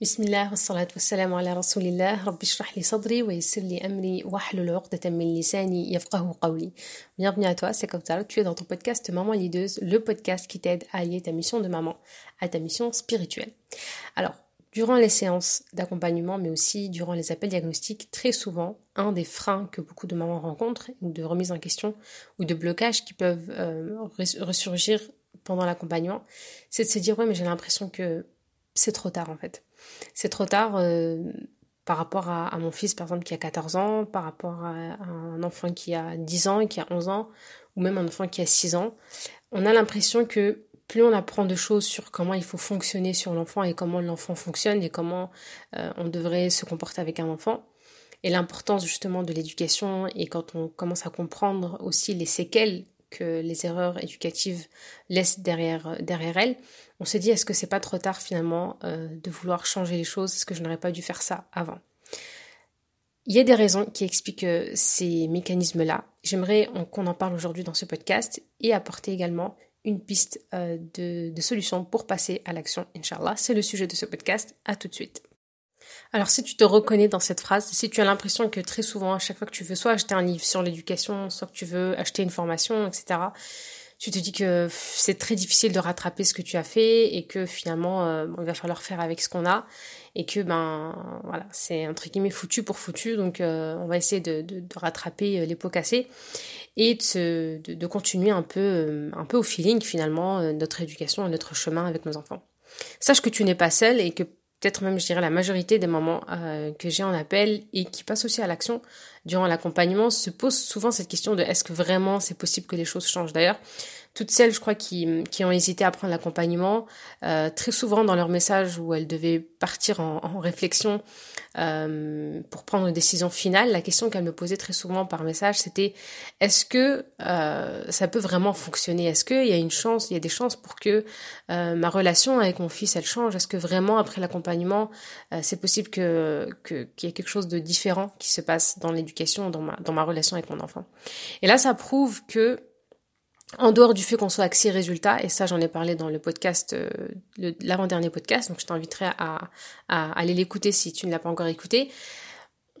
بسم الله والصلاة والسلام على رسول الله رب اشرح لي صدري ويسر لي أمري واحلل عقدة من لساني يفقه قولي Bienvenue à toi, c'est Kautar, tu es dans ton podcast Maman Lideuse, le podcast qui t'aide à allier ta mission de maman à ta mission spirituelle. Alors, durant les séances d'accompagnement, mais aussi durant les appels diagnostiques, très souvent, un des freins que beaucoup de mamans rencontrent, ou de remise en question, ou de blocages qui peuvent euh, ressurgir pendant l'accompagnement, c'est de se dire, ouais, mais j'ai l'impression que c'est trop tard en fait. C'est trop tard euh, par rapport à, mon fils, par exemple, qui a 14 ans, par rapport à, un enfant qui a 10 ans, qui a 11 ans, ou même un enfant qui a 6 ans. On a l'impression que plus on apprend de choses sur comment il faut fonctionner sur l'enfant et comment l'enfant fonctionne et comment euh, on devrait se comporter avec un enfant, et l'importance justement de l'éducation et quand on commence à comprendre aussi les séquelles que les erreurs éducatives laissent derrière, derrière elles, on s'est dit est-ce que c'est pas trop tard finalement euh, de vouloir changer les choses? Est-ce que je n'aurais pas dû faire ça avant? Il y a des raisons qui expliquent euh, ces mécanismes-là. J'aimerais qu'on en parle aujourd'hui dans ce podcast et apporter également une piste euh, de, de solution pour passer à l'action, Inch'Allah. C'est le sujet de ce podcast. À tout de suite. Alors si tu te reconnais dans cette phrase, si tu as l'impression que très souvent, à chaque fois que tu veux soit acheter un livre sur l'éducation, soit que tu veux acheter une formation, etc., tu te dis que c'est très difficile de rattraper ce que tu as fait et que finalement, euh, il va falloir faire avec ce qu'on a et que ben voilà, c'est entre guillemets foutu pour foutu, donc euh, on va essayer de, de, de, rattraper euh, les pots cassés et de, de, de continuer un peu, un peu au feeling finalement notre éducation et notre chemin avec nos enfants. Sache que tu n'es pas seul et que peut-être même je dirais la majorité des mamans euh, que j'ai en appel et qui passent aussi à l'action durant l'accompagnement se posent souvent cette question de est-ce que vraiment c'est possible que les choses changent? D'ailleurs toutes celles, je crois, qui, qui ont hésité à prendre l'accompagnement, euh, très souvent dans leur message où elles devaient partir en, en réflexion euh, pour prendre une décision finale, la question qu'elles me posaient très souvent par message, c'était est-ce que euh, ça peut vraiment fonctionner? Est-ce qu'il y a une chance, il y a des chances pour que euh, ma relation avec mon fils, elle change? Est-ce que vraiment, après l'accompagnement, euh, c'est possible que qu'il y ait quelque chose de différent qui se passe dans l'éducation, dans ma, dans ma relation avec mon enfant? Et là, ça prouve que en dehors du fait qu'on soit axé résultat, et ça j'en ai parlé dans le podcast, euh, l'avant-dernier podcast, donc je t'inviterai à, à, aller l'écouter si tu ne l'as pas encore écouté,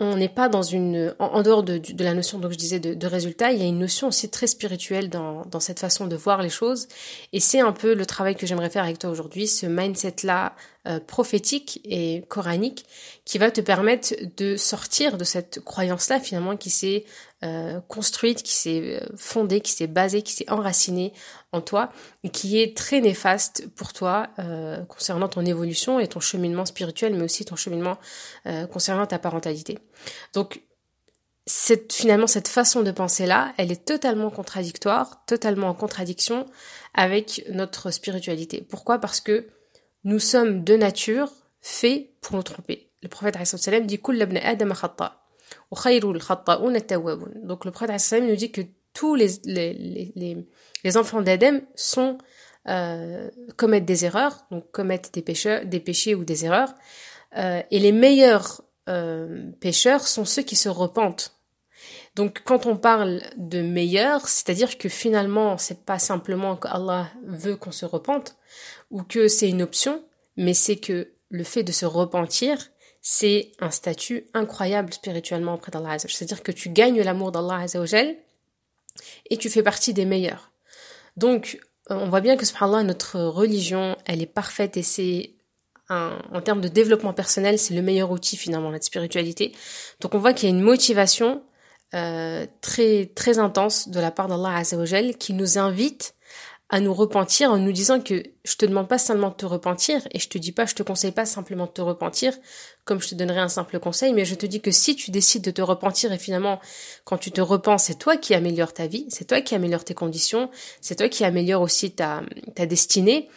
on n'est pas dans une... En, dehors de, la notion, donc je disais, de, de, résultat, il y a une notion aussi très spirituelle dans, dans cette façon de voir les choses, et c'est un peu le travail que j'aimerais faire avec toi aujourd'hui, ce mindset-là euh, prophétique et coranique qui va te permettre de sortir de cette croyance-là finalement qui s'est euh, construite, qui s'est euh, fondée, qui s'est basée, qui s'est enracinée en toi et qui est très néfaste pour toi euh, concernant ton évolution et ton cheminement spirituel, mais aussi ton cheminement euh, concernant ta parentalité. Donc cette, finalement, cette façon de penser là, elle est totalement contradictoire, totalement en contradiction avec notre spiritualité. Pourquoi? Parce que nous sommes de nature faits pour nous tromper. Le prophète sallam dit Donc le prophète sallam nous dit que tous les, les, les, les enfants d'Adam sont euh, commettent des erreurs, donc commettent des pécheurs, des péchés ou des erreurs, euh, et les meilleurs euh, pécheurs sont ceux qui se repentent. Donc quand on parle de meilleurs, c'est-à-dire que finalement c'est pas simplement qu'Allah veut qu'on se repente ou que c'est une option, mais c'est que le fait de se repentir, c'est un statut incroyable spirituellement auprès d'Allah C'est-à-dire que tu gagnes l'amour d'Allah et tu fais partie des meilleurs. Donc on voit bien que subhanallah notre religion, elle est parfaite et c'est en termes de développement personnel, c'est le meilleur outil finalement notre spiritualité. Donc on voit qu'il y a une motivation euh, très très intense de la part d'Allah Azzawajal qui nous invite à nous repentir en nous disant que je te demande pas seulement de te repentir et je te dis pas, je te conseille pas simplement de te repentir comme je te donnerais un simple conseil, mais je te dis que si tu décides de te repentir et finalement quand tu te repens, c'est toi qui améliore ta vie, c'est toi qui améliore tes conditions, c'est toi qui améliore aussi ta, ta destinée,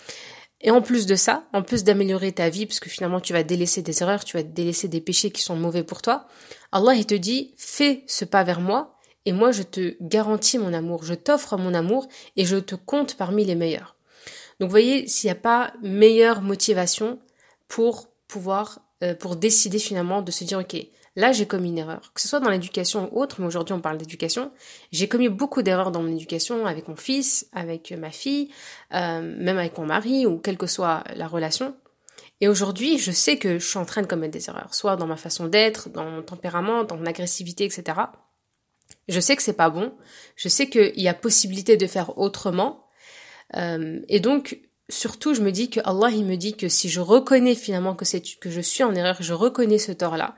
et en plus de ça, en plus d'améliorer ta vie, parce que finalement tu vas délaisser des erreurs, tu vas délaisser des péchés qui sont mauvais pour toi, Allah il te dit, fais ce pas vers moi, et moi je te garantis mon amour, je t'offre mon amour, et je te compte parmi les meilleurs. Donc vous voyez, s'il n'y a pas meilleure motivation pour pouvoir, euh, pour décider finalement de se dire, ok, là j'ai commis une erreur, que ce soit dans l'éducation ou autre, mais aujourd'hui on parle d'éducation, j'ai commis beaucoup d'erreurs dans mon éducation avec mon fils, avec ma fille, euh, même avec mon mari ou quelle que soit la relation. Et aujourd'hui, je sais que je suis en train de commettre des erreurs, soit dans ma façon d'être, dans mon tempérament, dans mon agressivité, etc. Je sais que c'est pas bon. Je sais qu'il y a possibilité de faire autrement. Euh, et donc, surtout, je me dis que Allah, il me dit que si je reconnais finalement que c'est que je suis en erreur, je reconnais ce tort-là,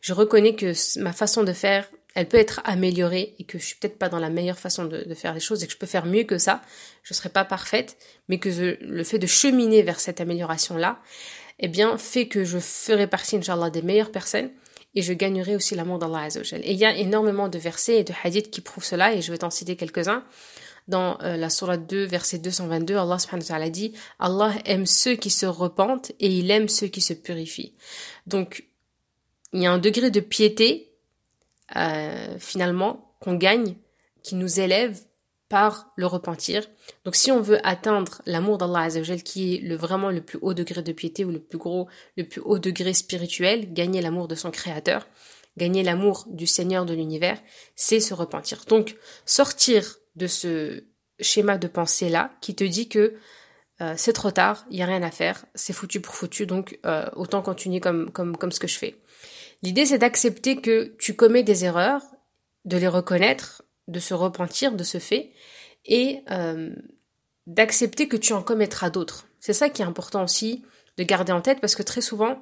je reconnais que ma façon de faire, elle peut être améliorée et que je suis peut-être pas dans la meilleure façon de, faire les choses et que je peux faire mieux que ça. Je serai pas parfaite, mais que le fait de cheminer vers cette amélioration-là, eh bien, fait que je ferai partie, Inch'Allah, des meilleures personnes et je gagnerai aussi l'amour d'Allah Azzawajal. Et il y a énormément de versets et de hadiths qui prouvent cela et je vais t'en citer quelques-uns. Dans euh, la sourate 2, verset 222, Allah subhanahu wa ta'ala dit Allah aime ceux qui se repentent et il aime ceux qui se purifient. Donc, il y a un degré de piété, euh, finalement, qu'on gagne, qui nous élève par le repentir. Donc si on veut atteindre l'amour d'Allah Azzawajal qui est le vraiment le plus haut degré de piété ou le plus gros, le plus haut degré spirituel, gagner l'amour de son créateur, gagner l'amour du Seigneur de l'univers, c'est se repentir. Donc sortir de ce schéma de pensée là qui te dit que euh, c'est trop tard, il y a rien à faire, c'est foutu pour foutu, donc euh, autant continuer comme comme comme ce que je fais. L'idée c'est d'accepter que tu commets des erreurs, de les reconnaître, de se repentir de ce fait et euh, d'accepter que tu en commettras d'autres. C'est ça qui est important aussi de garder en tête parce que très souvent,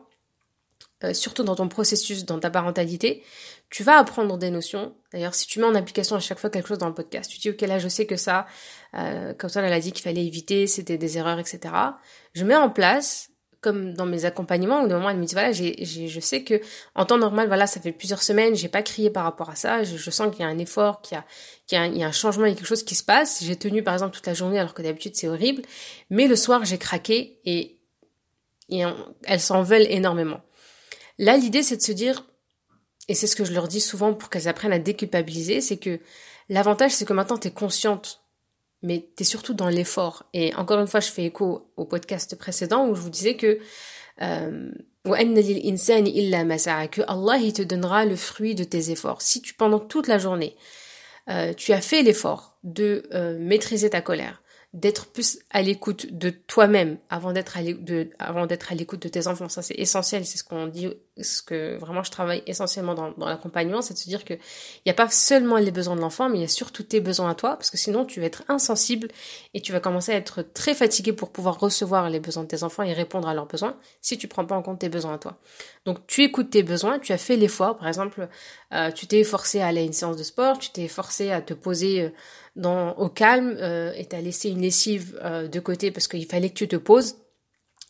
euh, surtout dans ton processus, dans ta parentalité, tu vas apprendre des notions. D'ailleurs, si tu mets en application à chaque fois quelque chose dans le podcast, tu dis ok là je sais que ça, euh, comme ça elle a dit qu'il fallait éviter, c'était des erreurs, etc. Je mets en place comme dans mes accompagnements, où de moment elle me dit voilà, je sais que en temps normal, voilà, ça fait plusieurs semaines, j'ai pas crié par rapport à ça, je, sens qu'il y a un effort, qu'il y a, qu'il y a, un, y a un changement, il y a quelque chose qui se passe. J'ai tenu par exemple toute la journée alors que d'habitude c'est horrible, mais le soir j'ai craqué et, et elles s'en veulent énormément. Là, l'idée c'est de se dire, et c'est ce que je leur dis souvent pour qu'elles apprennent à déculpabiliser, c'est que l'avantage c'est que maintenant tu es consciente mais tu es surtout dans l'effort. Et encore une fois, je fais écho au podcast précédent où je vous disais que euh, que Allah te donnera le fruit de tes efforts. Si tu pendant toute la journée euh, tu as fait l'effort de euh, maîtriser ta colère, d'être plus à l'écoute de toi-même avant d'être à l'écoute de tes enfants. Ça, c'est essentiel. C'est ce qu'on dit, ce que vraiment je travaille essentiellement dans, l'accompagnement, c'est de se dire que il n'y a pas seulement les besoins de l'enfant, mais il y a surtout tes besoins à toi, parce que sinon tu vas être insensible et tu vas commencer à être très fatigué pour pouvoir recevoir les besoins de tes enfants et répondre à leurs besoins si tu prends pas en compte tes besoins à toi. Donc tu écoutes tes besoins, tu as fait l'effort, par exemple, euh, tu t'es forcé à aller à une séance de sport, tu t'es forcé à te poser euh, dans, au calme euh, et t'as laissé une lessive euh, de côté parce qu'il fallait que tu te poses.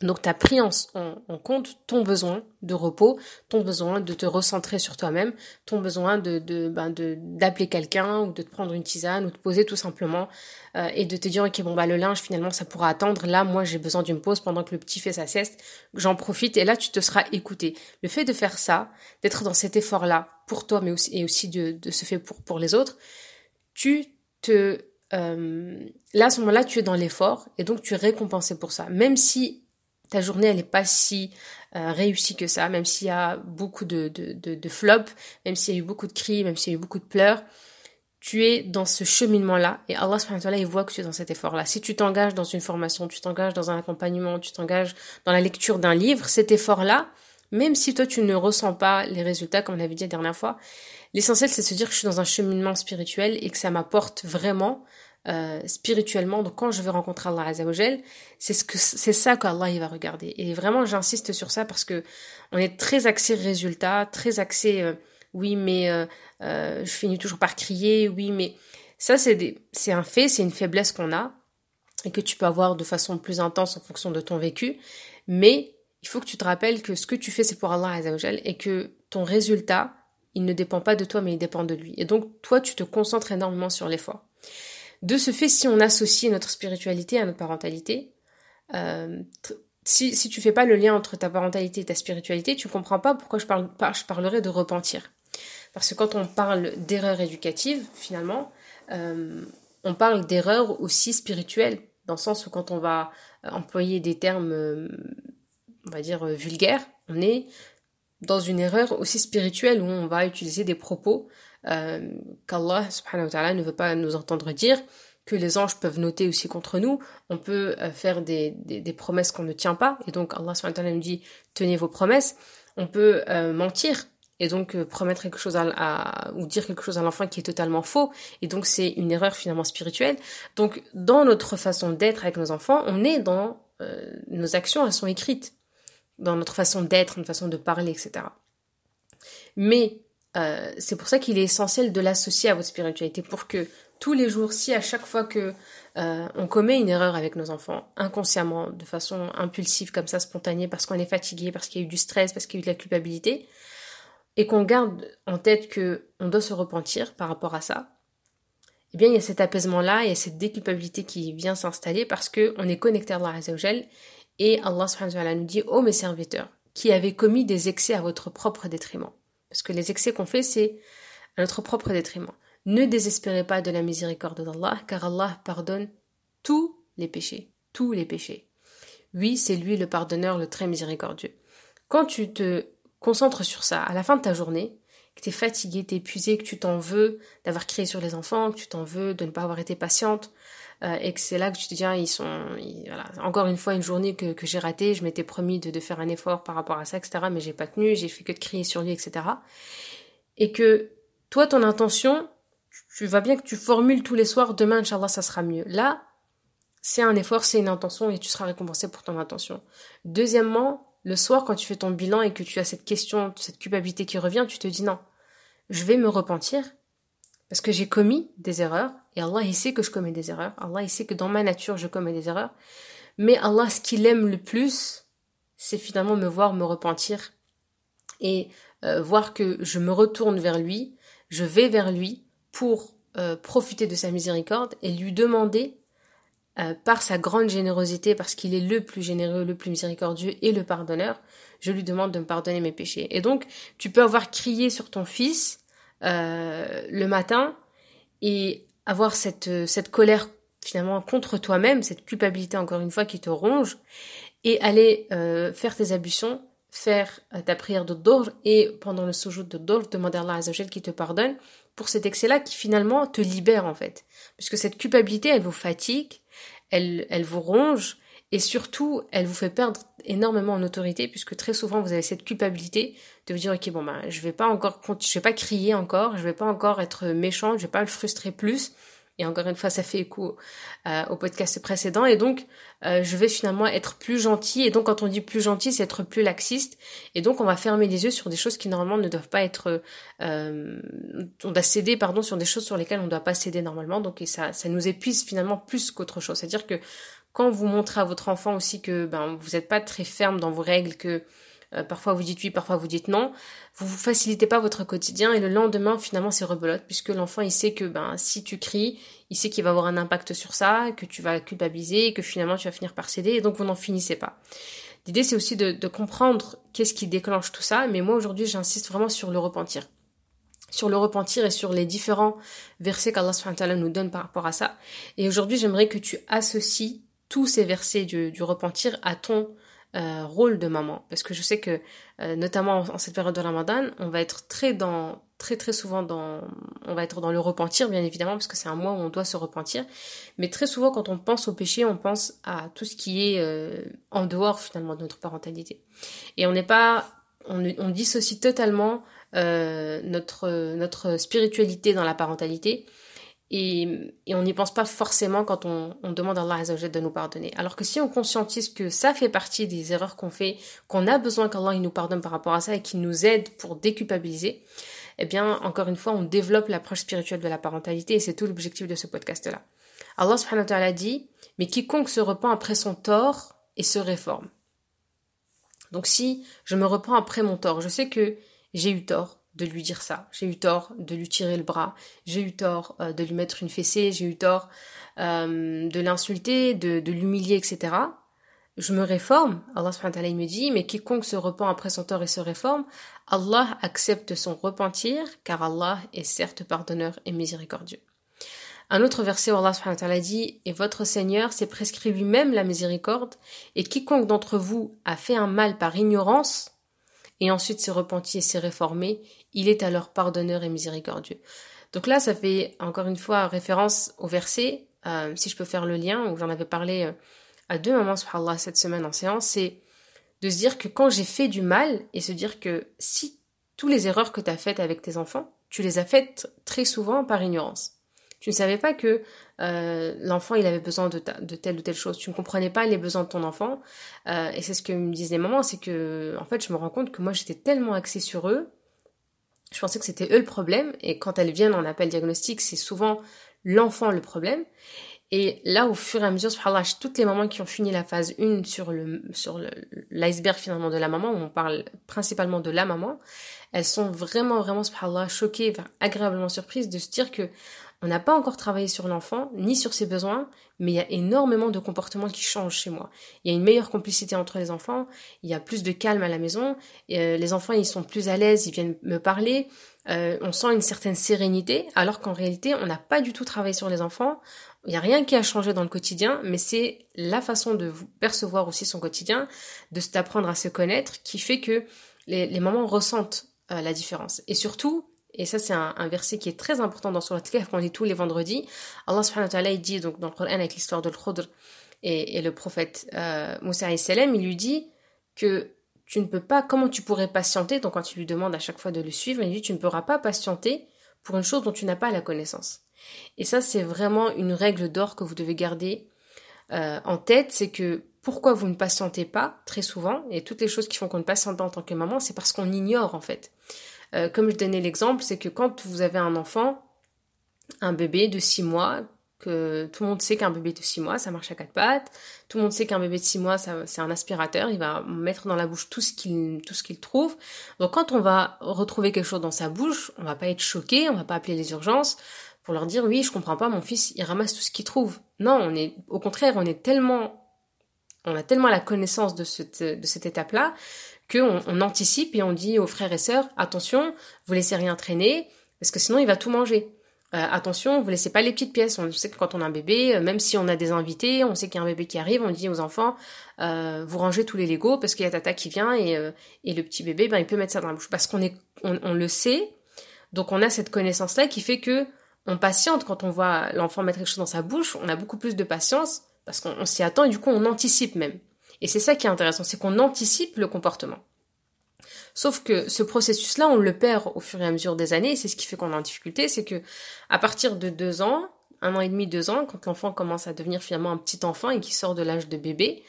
Donc tu as pris en, en, compte ton besoin de repos, ton besoin de te recentrer sur toi-même, ton besoin de de ben de d'appeler quelqu'un ou de te prendre une tisane ou de poser tout simplement euh, et de te dire ok bon bah le linge finalement ça pourra attendre. Là moi j'ai besoin d'une pause pendant que le petit fait sa sieste, j'en profite et là tu te seras écouté. Le fait de faire ça, d'être dans cet effort là pour toi mais aussi et aussi de de se faire pour pour les autres, tu te euh, là à ce moment-là tu es dans l'effort et donc tu es récompensé pour ça même si ta journée elle n'est pas si euh, réussie que ça même s'il y a beaucoup de, de, de, flops même s'il y a eu beaucoup de cris même s'il y a eu beaucoup de pleurs tu es dans ce cheminement-là et Allah subhanahu wa ta'ala il voit que tu es dans cet effort-là. Si tu t'engages dans une formation, tu t'engages dans un accompagnement, tu t'engages dans la lecture d'un livre, cet effort-là, même si toi tu ne ressens pas les résultats comme on l'avait dit la dernière fois, L'essentiel, c'est de se dire que je suis dans un cheminement spirituel et que ça m'apporte vraiment euh, spirituellement. Donc quand je vais rencontrer Allah Azzawajal, c'est ce que c'est ça qu'Allah il va regarder. Et vraiment, j'insiste sur ça parce que on est très axé résultat, très axé euh, oui, mais euh, euh, je finis toujours par crier, oui, mais ça c'est c'est un fait, c'est une faiblesse qu'on a et que tu peux avoir de façon plus intense en fonction de ton vécu. Mais il faut que tu te rappelles que ce que tu fais c'est pour Allah Azzawajal et que ton résultat il ne dépend pas de toi, mais il dépend de lui. Et donc, toi, tu te concentres énormément sur l'effort. De ce fait, si on associe notre spiritualité à notre parentalité, euh, si, si tu fais pas le lien entre ta parentalité et ta spiritualité, tu comprends pas pourquoi je, parle, je parlerai de repentir. Parce que quand on parle d'erreur éducative, finalement, euh, on parle d'erreur aussi spirituelle, dans le sens où quand on va employer des termes, euh, on va dire, vulgaires, on est dans une erreur aussi spirituelle où on va utiliser des propos euh, qu'Allah subhanahu wa ta'ala ne veut pas nous entendre dire, que les anges peuvent noter aussi contre nous. On peut euh, faire des, des, promesses qu'on ne tient pas. Et donc Allah nous dit tenez vos promesses. On peut euh, mentir et donc euh, promettre quelque chose à, ou dire quelque chose à l'enfant qui est totalement faux. Et donc c'est une erreur finalement spirituelle. Donc dans notre façon d'être avec nos enfants, on est dans nos actions, elles sont écrites dans notre façon d'être, notre façon de parler, etc. Mais c'est pour ça qu'il est essentiel de l'associer à votre spiritualité pour que tous les jours, si à chaque fois que euh, on commet une erreur avec nos enfants, inconsciemment, de façon impulsive, comme ça, spontanée, parce qu'on est fatigué, parce qu'il y a eu du stress, parce qu'il y a eu de la culpabilité, et qu'on garde en tête que on doit se repentir par rapport à ça, eh bien, il y a cet apaisement-là, il y a cette déculpabilité qui vient s'installer parce que on est connecté à Allah Azzawajal, et Allah subhanahu wa nous dit, ô mes serviteurs, qui avez commis des excès à votre propre détriment. Parce que les excès qu'on fait, c'est à notre propre détriment. Ne désespérez pas de la miséricorde d'Allah, car Allah pardonne tous les péchés, tous les péchés. Oui, c'est lui le pardonneur, le très miséricordieux. Quand tu te concentres sur ça, à la fin de ta journée, que tu es fatigué, tu es épuisé, que tu t'en veux d'avoir crié sur les enfants, que tu t'en veux de ne pas avoir été patiente, et que c'est là que tu te dis, ah, ils sont, voilà, encore une fois, une journée que, que j'ai ratée, je m'étais promis de, de, faire un effort par rapport à ça, etc., mais j'ai pas tenu, j'ai fait que de crier sur lui, etc. Et que toi, ton intention, tu vas bien que tu formules tous les soirs, demain, Inch'Allah, ça sera mieux. Là, c'est un effort, c'est une intention et tu seras récompensé pour ton intention. Deuxièmement, le soir, quand tu fais ton bilan et que tu as cette question, cette culpabilité qui revient, tu te dis non, je vais me repentir parce que j'ai commis des erreurs et Allah, il sait que je commets des erreurs. Allah, il sait que dans ma nature, je commets des erreurs. Mais Allah, ce qu'il aime le plus, c'est finalement me voir me repentir et euh, voir que je me retourne vers lui, je vais vers lui pour euh, profiter de sa miséricorde et lui demander, euh, par sa grande générosité, parce qu'il est le plus généreux, le plus miséricordieux et le pardonneur, je lui demande de me pardonner mes péchés. Et donc, tu peux avoir crié sur ton fils le matin et avoir cette, cette colère finalement contre toi-même, cette culpabilité encore une fois qui te ronge, et aller faire tes ablutions faire ta prière de dor et pendant le sujoud de dor, demander à Allah qui te pardonne pour cet excès-là qui finalement te libère en fait. Puisque cette culpabilité, elle vous fatigue, elle, elle vous ronge et surtout, elle vous fait perdre énormément en autorité puisque très souvent vous avez cette culpabilité de vous dire ok bon ben je vais pas encore je vais pas crier encore, je vais pas encore être méchant, je vais pas le frustrer plus et encore une fois, ça fait écho euh, au podcast précédent. Et donc, euh, je vais finalement être plus gentil. Et donc, quand on dit plus gentil, c'est être plus laxiste. Et donc, on va fermer les yeux sur des choses qui normalement ne doivent pas être. Euh, on doit céder, pardon, sur des choses sur lesquelles on ne doit pas céder normalement. Donc, et ça, ça nous épuise finalement plus qu'autre chose. C'est-à-dire que quand vous montrez à votre enfant aussi que ben vous n'êtes pas très ferme dans vos règles, que euh, parfois vous dites oui, parfois vous dites non, vous vous facilitez pas votre quotidien et le lendemain finalement c'est rebelote puisque l'enfant il sait que ben si tu cries, il sait qu'il va avoir un impact sur ça, que tu vas culpabiliser, que finalement tu vas finir par céder et donc vous n'en finissez pas. L'idée c'est aussi de, de comprendre qu'est-ce qui déclenche tout ça, mais moi aujourd'hui j'insiste vraiment sur le repentir sur le repentir et sur les différents versets qu'Allah nous donne par rapport à ça. Et aujourd'hui, j'aimerais que tu associes tous ces versets du, du repentir à ton euh, rôle de maman. Parce que je sais que euh, notamment en, cette période de Ramadan on va être très dans très très souvent dans on va être dans le repentir bien évidemment parce que c'est un mois où on doit se repentir. Mais très souvent quand on pense au péché on pense à tout ce qui est euh, en dehors finalement de notre parentalité. Et on n'est pas on, on dissocie totalement notre notre spiritualité dans la parentalité et, et on n'y pense pas forcément quand on, on demande à Allah de nous pardonner. Alors que si on conscientise que ça fait partie des erreurs qu'on fait, qu'on a besoin qu'Allah nous pardonne par rapport à ça et qu'il nous aide pour déculpabiliser, eh bien, encore une fois, on développe l'approche spirituelle de la parentalité et c'est tout l'objectif de ce podcast-là. Allah subhanahu wa ta'ala dit, mais quiconque se repent après son tort et se réforme. Donc si je me repens après mon tort, je sais que j'ai eu tort, de lui dire ça. J'ai eu tort de lui tirer le bras. J'ai eu tort euh, de lui mettre une fessée. J'ai eu tort euh, de l'insulter, de, de l'humilier, etc. Je me réforme. Allah subhanahu me dit, mais quiconque se repent après son tort et se réforme, Allah accepte son repentir, car Allah est certes pardonneur et miséricordieux. Un autre verset où Allah subhanahu dit, et votre Seigneur s'est prescrit lui-même la miséricorde, et quiconque d'entre vous a fait un mal par ignorance, et ensuite s'est repenti et s'est réformé, il est alors pardonneur et miséricordieux. Donc là, ça fait encore une fois référence au verset euh, si je peux faire le lien, ou j'en avais parlé euh, à deux moments, subhanallah, cette semaine en séance, c'est de se dire que quand j'ai fait du mal, et se dire que si tous les erreurs que tu as faites avec tes enfants, tu les as faites très souvent par ignorance. Tu ne savais pas que euh, l'enfant il avait besoin de, de, telle ou telle chose. Tu ne comprenais pas les besoins de ton enfant. Euh, et c'est ce que me disent les mamans, c'est que en fait je me rends compte que moi j'étais tellement axée sur eux. Je pensais que c'était eux le problème. Et quand elles viennent en appel diagnostic, c'est souvent l'enfant le problème. Et là, au fur et à mesure, subhanallah, toutes les mamans qui ont fini la phase 1 sur le sur l'iceberg finalement de la maman, où on parle principalement de la maman, elles sont vraiment, vraiment, subhanallah, choquées, agréablement surprises de se dire que on n'a pas encore travaillé sur l'enfant, ni sur ses besoins, mais il y a énormément de comportements qui changent chez moi. Il y a une meilleure complicité entre les enfants, il y a plus de calme à la maison, euh, les enfants ils sont plus à l'aise, ils viennent me parler, euh, on sent une certaine sérénité, alors qu'en réalité on n'a pas du tout travaillé sur les enfants, il n'y a rien qui a changé dans le quotidien, mais c'est la façon de percevoir aussi son quotidien, de s'apprendre à se connaître, qui fait que les, mamans ressentent euh, la différence. Et surtout, et ça, c'est un, verset qui est très important dans Surat Al-Kahf qu'on lit tous les vendredis. Allah subhanahu wa ta'ala, il dit, donc, dans le Coran, avec l'histoire de l'Khudr et, le prophète euh, Moussa salam, il lui dit que tu ne peux pas, comment tu pourrais patienter, donc quand il lui demande à chaque fois de le suivre, il dit, tu ne pourras pas patienter pour une chose dont tu n'as pas la connaissance. Et ça, c'est vraiment une règle d'or que vous devez garder euh, en tête, c'est que pourquoi vous ne patientez pas, très souvent, et toutes les choses qui font qu'on ne patiente pas en tant que maman, c'est parce qu'on ignore, en fait. Euh, comme je donnais l'exemple, c'est que quand vous avez un enfant, un bébé de 6 mois, que tout le monde sait qu'un bébé de 6 mois, ça marche à quatre pattes, tout le monde sait qu'un bébé de 6 mois, c'est un aspirateur, il va mettre dans la bouche tout ce qu'il tout ce qu'il trouve. Donc quand on va retrouver quelque chose dans sa bouche, on va pas être choqué, on va pas appeler les urgences pour leur dire oui, je comprends pas, mon fils, il ramasse tout ce qu'il trouve. Non, on est au contraire, on est tellement on a tellement la connaissance de cette, de cette étape-là qu'on on anticipe et on dit aux frères et sœurs, attention, vous laissez rien traîner, parce que sinon il va tout manger. Euh, attention, vous laissez pas les petites pièces. On sait que quand on a un bébé, euh, même si on a des invités, on sait qu'il y a un bébé qui arrive, on dit aux enfants, euh, vous rangez tous les Legos parce qu'il y a Tata qui vient et, et le petit bébé, ben il peut mettre ça dans la bouche parce qu'on est, on, le sait. Donc on a cette connaissance-là qui fait que on patiente quand on voit l'enfant mettre quelque chose dans sa bouche. On a beaucoup plus de patience parce qu'on s'y attend et du coup on anticipe même. Et c'est ça qui est intéressant, c'est qu'on anticipe le comportement. Sauf que ce processus-là, on le perd au fur et à mesure des années, et c'est ce qui fait qu'on est en difficulté, c'est que à partir de deux ans, un an et demi, deux ans, quand l'enfant commence à devenir finalement un petit enfant et qui sort de l'âge de bébé,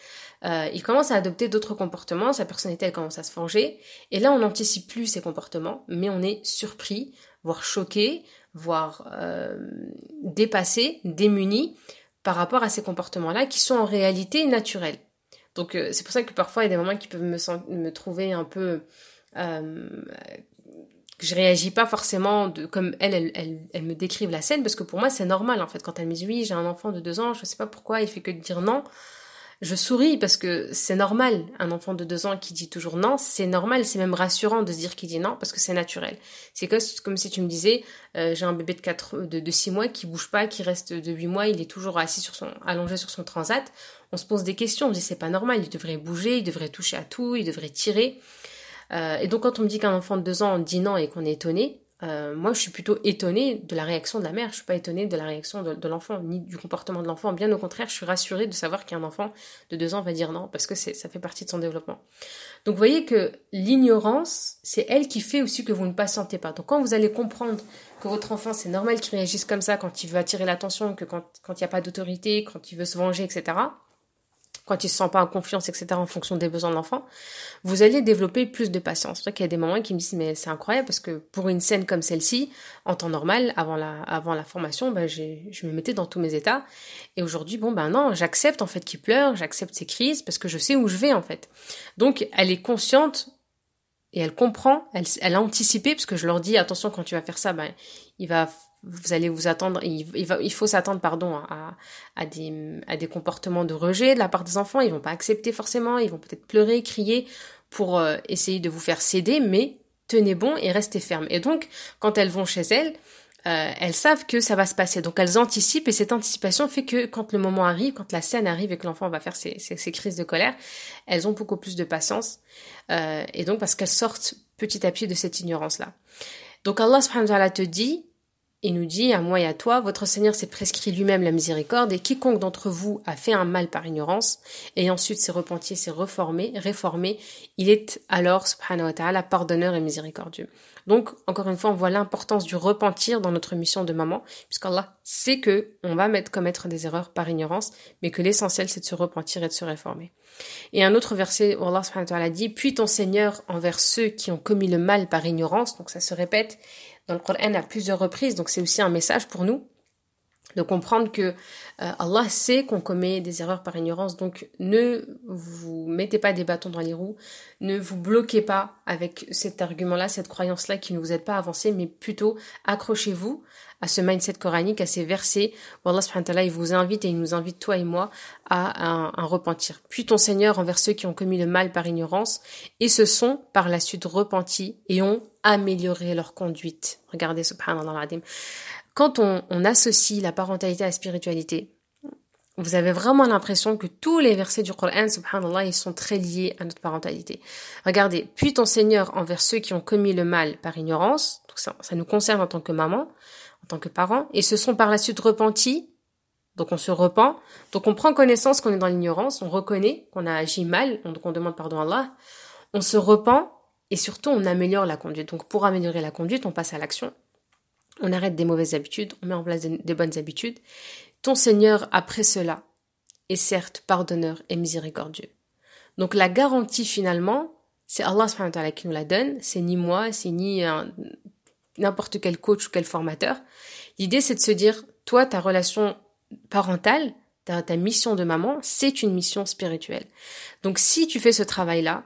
euh, il commence à adopter d'autres comportements, sa personnalité elle commence à se forger, et là on n'anticipe plus ces comportements, mais on est surpris, voire choqué, voire euh, dépassé, démuni par rapport à ces comportements-là qui sont en réalité naturels. Donc euh, c'est pour ça que parfois il y a des moments qui peuvent me, me trouver un peu... Euh, je réagis pas forcément de, comme elle, elle, elle, me décrivent la scène, parce que pour moi c'est normal en fait. Quand elle me dit oui, j'ai un enfant de deux ans, je sais pas pourquoi il fait que de dire non je souris parce que c'est normal. Un enfant de deux ans qui dit toujours non, c'est normal, c'est même rassurant de se dire qu'il dit non parce que c'est naturel. C'est comme si tu me disais, euh, j'ai un bébé de quatre, de, de six mois qui bouge pas, qui reste de huit mois, il est toujours assis sur son, allongé sur son transat. On se pose des questions, on se dit c'est pas normal, il devrait bouger, il devrait toucher à tout, il devrait tirer. Euh, et donc quand on me dit qu'un enfant de deux ans dit non et qu'on est étonné, euh, moi, je suis plutôt étonnée de la réaction de la mère. Je suis pas étonnée de la réaction de, l'enfant, ni du comportement de l'enfant. Bien au contraire, je suis rassurée de savoir qu'un enfant de deux ans va dire non, parce que ça fait partie de son développement. Donc, vous voyez que l'ignorance, c'est elle qui fait aussi que vous ne patientez pas. Donc, quand vous allez comprendre que votre enfant, c'est normal qu'il réagisse comme ça quand il veut attirer l'attention, que quand il n'y a pas d'autorité, quand il veut se venger, etc., quand il se sent pas en confiance, etc., en fonction des besoins de l'enfant, vous allez développer plus de patience. C'est vrai qu'il y a des moments qui me disent, mais c'est incroyable parce que pour une scène comme celle-ci, en temps normal, avant la, avant la formation, ben, je me mettais dans tous mes états. Et aujourd'hui, bon, ben non, j'accepte en fait qu'il pleure, j'accepte ses crises parce que je sais où je vais en fait. Donc, elle est consciente et elle comprend, elle, elle a anticipé parce que je leur dis, attention, quand tu vas faire ça, ben, il va vous allez vous attendre, il, va, il faut s'attendre, pardon, à, à, des, à des comportements de rejet de la part des enfants. Ils vont pas accepter forcément, ils vont peut-être pleurer, crier pour euh, essayer de vous faire céder, mais tenez bon et restez ferme. Et donc, quand elles vont chez elles, euh, elles savent que ça va se passer. Donc elles anticipent et cette anticipation fait que quand le moment arrive, quand la scène arrive et que l'enfant va faire ses, ses, crises de colère, elles ont beaucoup plus de patience. Euh, et donc parce qu'elles sortent petit à petit de cette ignorance-là. Donc Allah subhanahu wa ta'ala te dit, et nous dit à moi et à toi, votre Seigneur s'est prescrit lui-même la miséricorde et quiconque d'entre vous a fait un mal par ignorance et ensuite s'est repenti, s'est reformé, réformé, il est alors, subhanahu wa ta'ala, pardonneur et miséricordieux. Donc, encore une fois, on voit l'importance du repentir dans notre mission de maman, puisqu'Allah sait que on va mettre, commettre des erreurs par ignorance, mais que l'essentiel c'est de se repentir et de se réformer. Et un autre verset où Allah subhanahu wa ta'ala dit, puis ton Seigneur envers ceux qui ont commis le mal par ignorance, donc ça se répète, dans le Coran à plusieurs reprises, donc c'est aussi un message pour nous de comprendre que euh, Allah sait qu'on commet des erreurs par ignorance, donc ne vous mettez pas des bâtons dans les roues, ne vous bloquez pas avec cet argument-là, cette croyance-là qui ne vous aide pas à avancer, mais plutôt accrochez-vous à ce mindset coranique, à ces versets où Allah subhanahu wa ta'ala, il vous invite et il nous invite, toi et moi, à un, un, repentir. Puis ton Seigneur envers ceux qui ont commis le mal par ignorance et se sont par la suite repentis et ont amélioré leur conduite. Regardez, subhanallah Quand on, on associe la parentalité à la spiritualité, vous avez vraiment l'impression que tous les versets du Coran, subhanallah, ils sont très liés à notre parentalité. Regardez, puis ton Seigneur envers ceux qui ont commis le mal par ignorance, donc ça, ça nous concerne en tant que maman, tant que parent, et se sont par la suite repentis, donc on se repent, donc on prend connaissance qu'on est dans l'ignorance, on reconnaît qu'on a agi mal, donc on demande pardon à Allah, on se repent, et surtout, on améliore la conduite. Donc, pour améliorer la conduite, on passe à l'action. On arrête des mauvaises habitudes, on met en place des bonnes habitudes. Ton Seigneur, après cela, est certes pardonneur et miséricordieux. Donc, la garantie, finalement, c'est Allah qui nous la donne. C'est ni moi, c'est ni n'importe quel coach ou quel formateur. L'idée, c'est de se dire, toi, ta relation parentale, ta, mission de maman, c'est une mission spirituelle. Donc, si tu fais ce travail-là,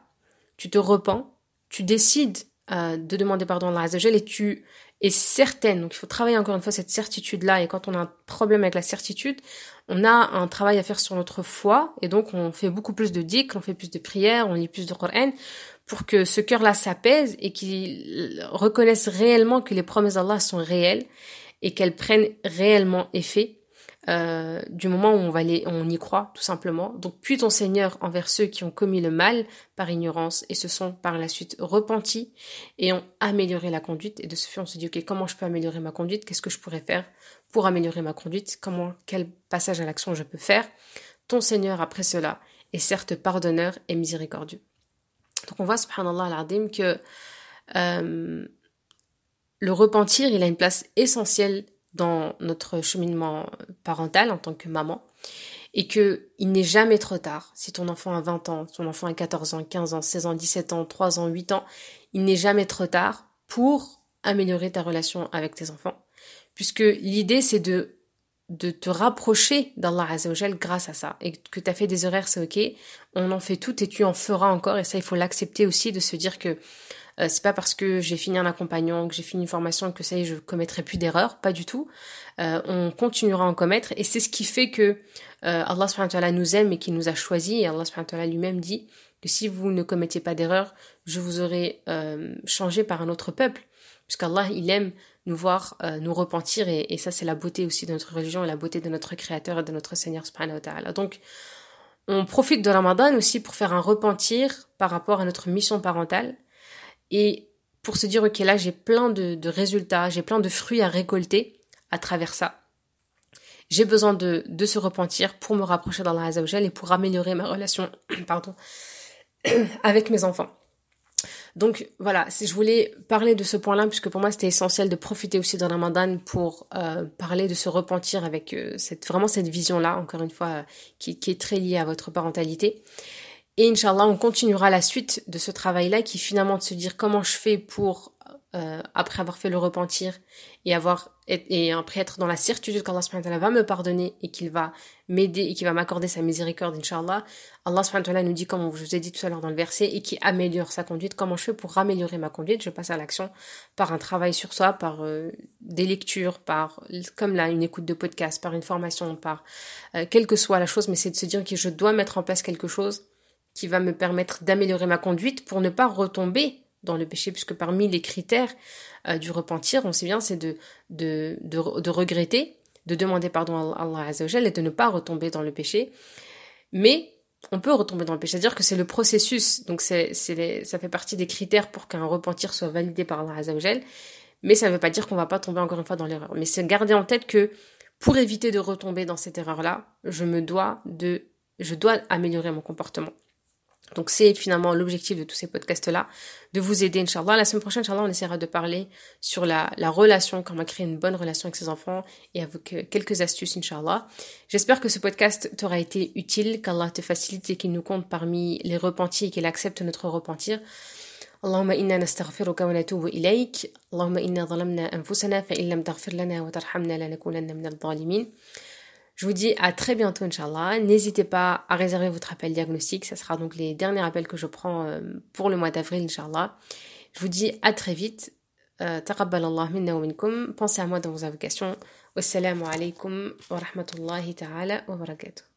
tu te repens, tu décides euh, de demander pardon à Allah Azzawajal et tu es certaine, donc il faut travailler encore une fois cette certitude-là, et quand on a un problème avec la certitude, on a un travail à faire sur notre foi, et donc on fait beaucoup plus de dicks, on fait plus de prières, on lit plus de Coran, pour que ce cœur-là s'apaise et qu'il reconnaisse réellement que les promesses d'Allah sont réelles, et qu'elles prennent réellement effet, euh, du moment où on va les, on y croit tout simplement. Donc puis ton Seigneur envers ceux qui ont commis le mal par ignorance et se sont par la suite repentis et ont amélioré la conduite. Et de ce fait, on se dit ok, comment je peux améliorer ma conduite? Qu'est-ce que je pourrais faire pour améliorer ma conduite? Comment, quel passage à l'action je peux faire? Ton Seigneur après cela est certes pardonneur et miséricordieux. Donc on voit subhanallah al que euh, le repentir, il a une place essentielle dans notre cheminement parental en tant que maman et que il n'est jamais trop tard. Si ton enfant a 20 ans, ton enfant a 14 ans, 15 ans, 16 ans, 17 ans, 3 ans, 8 ans, il n'est jamais trop tard pour améliorer ta relation avec tes enfants. Puisque l'idée c'est de de te rapprocher d'Allah Azzawajal grâce à ça. Et que tu as fait des horaires, c'est ok. On en fait tout et tu en feras encore. Et ça, il faut l'accepter aussi de se dire que euh, c'est pas parce que j'ai fini un accompagnement, que j'ai fini une formation que ça y est, je commettrai plus d'erreurs, pas du tout. Euh, on continuera à en commettre et c'est ce qui fait que euh, Allah subhanahu wa ta'ala nous aime et qu'il nous a choisi et Allah subhanahu wa ta'ala lui-même dit que si vous ne commettiez pas d'erreurs, je vous aurais euh, changé par un autre peuple. Puisqu'Allah, il aime nous voir euh, nous repentir et, et ça c'est la beauté aussi de notre religion et la beauté de notre Créateur et de notre Seigneur subhanahu wa ta'ala. Donc on profite de Ramadan aussi pour faire un repentir par rapport à notre mission parentale et pour se dire, ok, là j'ai plein de, résultats, j'ai plein de fruits à récolter à travers ça. J'ai besoin de, de se repentir pour me rapprocher d'Allah Azzawajal et pour améliorer ma relation pardon, avec mes enfants. Donc voilà, si je voulais parler de ce point-là, puisque pour moi c'était essentiel de profiter aussi de Ramadan pour euh, parler de se repentir avec euh, cette, vraiment cette vision-là, encore une fois, euh, qui, qui, est très liée à votre parentalité. Et Inch'Allah, on continuera la suite de ce travail-là qui finalement de se dire comment je fais pour, euh, après avoir fait le repentir et avoir et, après être dans la certitude qu'Allah va me pardonner et qu'il va m'aider et qu'il va m'accorder sa miséricorde, Inch'Allah. Allah subhanahu nous dit, comme je vous ai dit tout à l'heure dans le verset, et qui améliore sa conduite. Comment je fais pour améliorer ma conduite? Je passe à l'action par un travail sur soi, par euh, des lectures, par, comme là, une écoute de podcast, par une formation, par euh, quelle que soit la chose, mais c'est de se dire que je dois mettre en place quelque chose qui va me permettre d'améliorer ma conduite pour ne pas retomber dans le péché, puisque parmi les critères euh, du repentir, on sait bien, c'est de, de, de, regretter, de demander pardon à Allah Azzawajal et de ne pas retomber dans le péché. Mais on peut retomber dans le péché, c'est-à-dire que c'est le processus, donc c'est, c'est ça fait partie des critères pour qu'un repentir soit validé par Allah Azzawajal. mais ça ne veut pas dire qu'on va pas tomber encore une fois dans l'erreur. Mais c'est garder en tête que pour éviter de retomber dans cette erreur-là, je me dois de, je dois améliorer mon comportement. Donc c'est finalement l'objectif de tous ces podcasts-là, de vous aider, Inch'Allah. La semaine prochaine, Inch'Allah, on essaiera de parler sur la, la relation, comment créer une bonne relation avec ses enfants et avec euh, quelques astuces, Inch'Allah. J'espère que ce podcast t'aura été utile, qu'Allah te facilite et qu'il nous compte parmi les repentis et qu'il accepte notre repentir. اللهم إنا نستغفرك ونتوب إليك اللهم إنا ظلمنا أنفسنا فإن لم تغفر لنا وترحمنا لنكونن من الظالمين je vous dis à très bientôt, Inch'Allah. N'hésitez pas à réserver votre appel diagnostic. Ce sera donc les derniers appels que je prends euh, pour le mois d'avril, Inch'Allah. Je vous dis à très vite. Euh, taqabbal Allah minna wa minkum. Pensez à moi dans vos invocations. Wassalamu alaikum wa rahmatullahi ta'ala wa barakatuh.